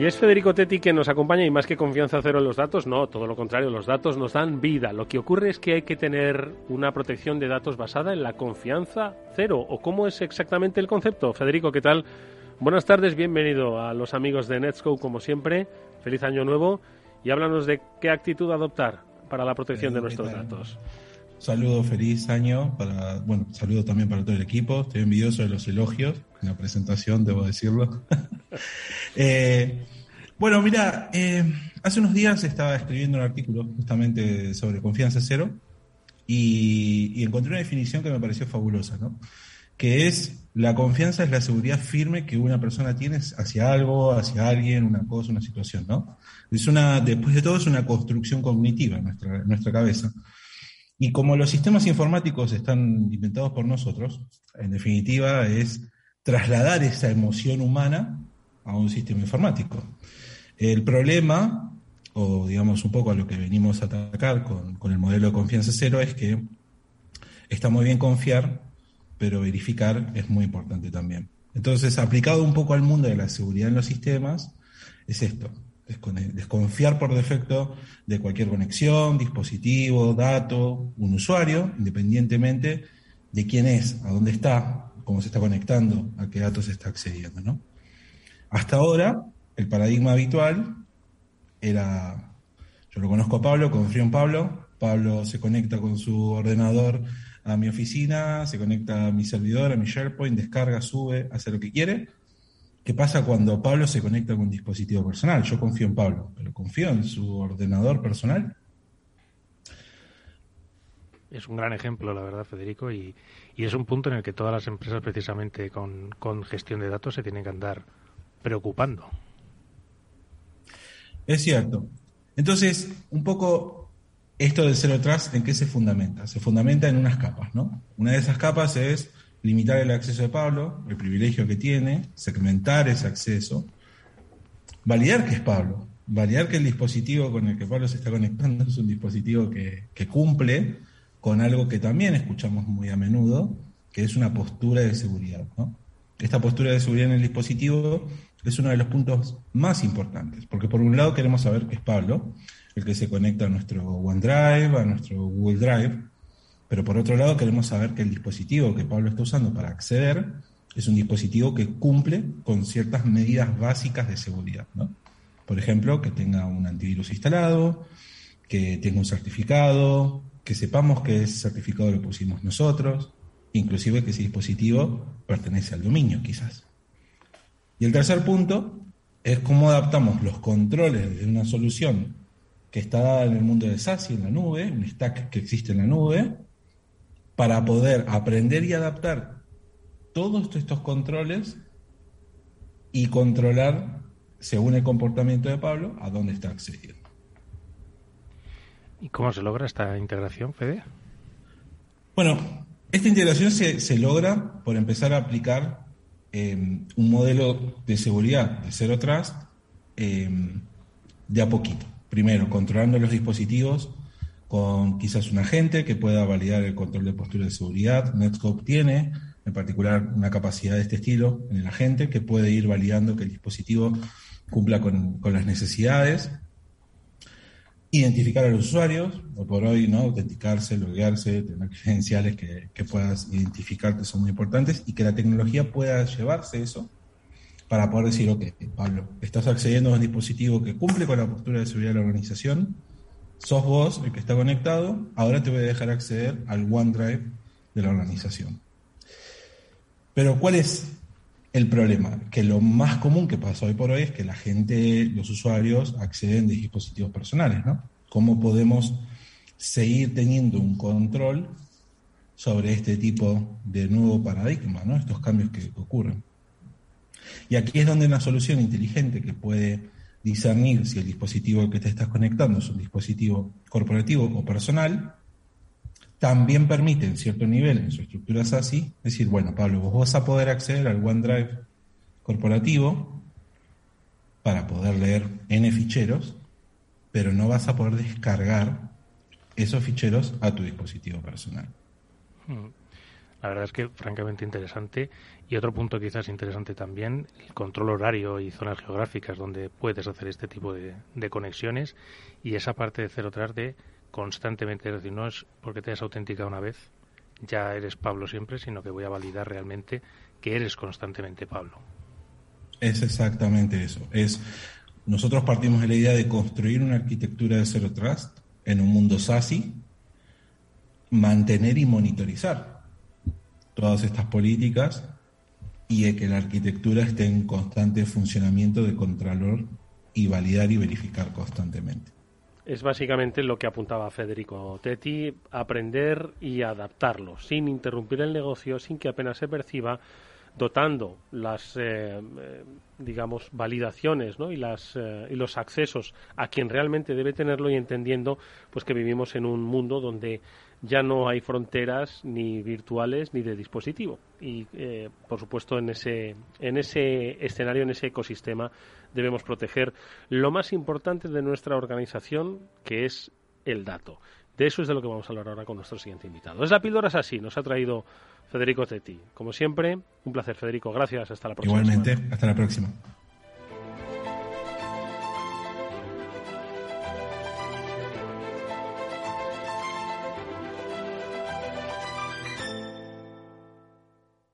Y es Federico Tetti que nos acompaña y más que confianza cero en los datos, no, todo lo contrario, los datos nos dan vida. Lo que ocurre es que hay que tener una protección de datos basada en la confianza cero. ¿O cómo es exactamente el concepto? Federico, ¿qué tal? Buenas tardes, bienvenido a los amigos de Netscope como siempre. Feliz año nuevo y háblanos de qué actitud adoptar para la protección de nuestros datos. Saludo, feliz año para, bueno, saludo también para todo el equipo. Estoy envidioso de los elogios en la presentación, debo decirlo. eh, bueno, mira, eh, hace unos días estaba escribiendo un artículo justamente sobre confianza cero y, encontré una definición que me pareció fabulosa, ¿no? Que es la confianza es la seguridad firme que una persona tiene hacia algo, hacia alguien, una cosa, una situación, ¿no? Es una, después de todo, es una construcción cognitiva en nuestra, en nuestra cabeza. Y como los sistemas informáticos están inventados por nosotros, en definitiva es trasladar esa emoción humana a un sistema informático. El problema, o digamos un poco a lo que venimos a atacar con, el modelo de confianza cero, es que está muy bien confiar, pero verificar es muy importante también. Entonces, aplicado un poco al mundo de la seguridad en los sistemas, es esto, desconfiar por defecto de cualquier conexión, dispositivo, dato, un usuario, independientemente de quién es, a dónde está, cómo se está conectando, a qué datos se está accediendo. ¿no? Hasta ahora, el paradigma habitual era, yo lo conozco a Pablo, confío en Pablo, Pablo se conecta con su ordenador a mi oficina, se conecta a mi servidor, a mi SharePoint, descarga, sube, hace lo que quiere. ¿Qué pasa cuando Pablo se conecta con un dispositivo personal? Yo confío en Pablo, pero confío en su ordenador personal. Es un gran ejemplo, la verdad, Federico, y, es un punto en el que todas las empresas, precisamente con, gestión de datos, se tienen que andar preocupando. Es cierto. Entonces, un poco esto del cero trust, ¿en qué se fundamenta? Se fundamenta en unas capas, ¿no? Una de esas capas es limitar el acceso de Pablo, el privilegio que tiene, segmentar ese acceso, validar que es Pablo, validar que el dispositivo con el que Pablo se está conectando es un dispositivo que, cumple con algo que también escuchamos muy a menudo, que es una postura de seguridad. Esta postura de seguridad en el dispositivo es uno de los puntos más importantes, porque por un lado queremos saber que es Pablo, el que se conecta a nuestro OneDrive, a nuestro Google Drive, pero por otro lado queremos saber que el dispositivo que Pablo está usando para acceder es un dispositivo que cumple con ciertas medidas básicas de seguridad. Por ejemplo, que tenga un antivirus instalado, que tenga un certificado, que sepamos que ese certificado lo pusimos nosotros, inclusive que ese dispositivo pertenece al dominio quizás. Y el tercer punto es cómo adaptamos los controles de una solución que está dada en el mundo de SASI, en la nube, un stack que existe en la nube, para poder aprender y adaptar todos estos controles y controlar, según el comportamiento de Pablo, a dónde está accediendo. ¿Y cómo se logra esta integración, Fede? Bueno, esta integración se, se logra por empezar a aplicar Em, un modelo de seguridad de Zero Trust em, de a poquito. Primero, controlando los dispositivos con quizás un agente que pueda validar el control de postura de seguridad. Netscope tiene, en particular, una capacidad de este estilo en el agente que puede ir validando que el dispositivo cumpla con, con las necesidades identificar a los usuarios, o por hoy, ¿no? Autenticarse, loguearse, tener credenciales que, que puedas identificar que son muy importantes y que la tecnología pueda llevarse eso para poder decir, ok, Pablo, estás accediendo a un dispositivo que cumple con la postura de seguridad de la organización, sos vos el que está conectado, ahora te voy a dejar acceder al OneDrive de la organización. Pero ¿cuál es el problema, que lo más común que pasa hoy por hoy es que la gente, los usuarios, acceden de dispositivos personales, ¿no? ¿Cómo podemos seguir teniendo un control sobre este tipo de nuevo paradigma, ¿no? estos cambios que ocurren. Y aquí es donde una solución inteligente que puede discernir si el dispositivo que te estás conectando es un dispositivo corporativo o personal, también permite en cierto nivel en su estructura SASI decir, bueno, Pablo, vos vas a poder acceder al OneDrive corporativo para poder leer N ficheros, pero no vas a poder descargar esos ficheros a tu dispositivo personal. Hmm. La verdad es que francamente interesante. Y otro punto quizás interesante también, el control horario y zonas geográficas donde puedes hacer este tipo de, conexiones y esa parte de cero tras de constantemente, es decir, no es porque te hayas autenticado una vez, ya eres Pablo siempre, sino que voy a validar realmente que eres constantemente Pablo. Es exactamente eso. Es nosotros partimos de la idea de construir una arquitectura de Zero Trust en un mundo SASI, mantener y monitorizar todas estas políticas y de que la arquitectura esté en constante funcionamiento de contralor y validar y verificar constantemente. Es básicamente lo que apuntaba Federico Tetti, aprender y adaptarlo, sin interrumpir el negocio, sin que apenas se perciba, dotando las, eh, eh, digamos, validaciones ¿no? y, las, eh, y los accesos a quien realmente debe tenerlo y entendiendo pues que vivimos en un mundo donde ya no hay fronteras ni virtuales ni de dispositivo. Y, eh, por supuesto, en ese, en ese escenario, en ese ecosistema, debemos proteger lo más importante de nuestra organización, que es el dato. De eso es de lo que vamos a hablar ahora con nuestro siguiente invitado. Es la píldora es así, nos ha traído Federico Tetti. Como siempre, un placer, Federico. Gracias. Hasta la próxima. Igualmente, hasta la próxima.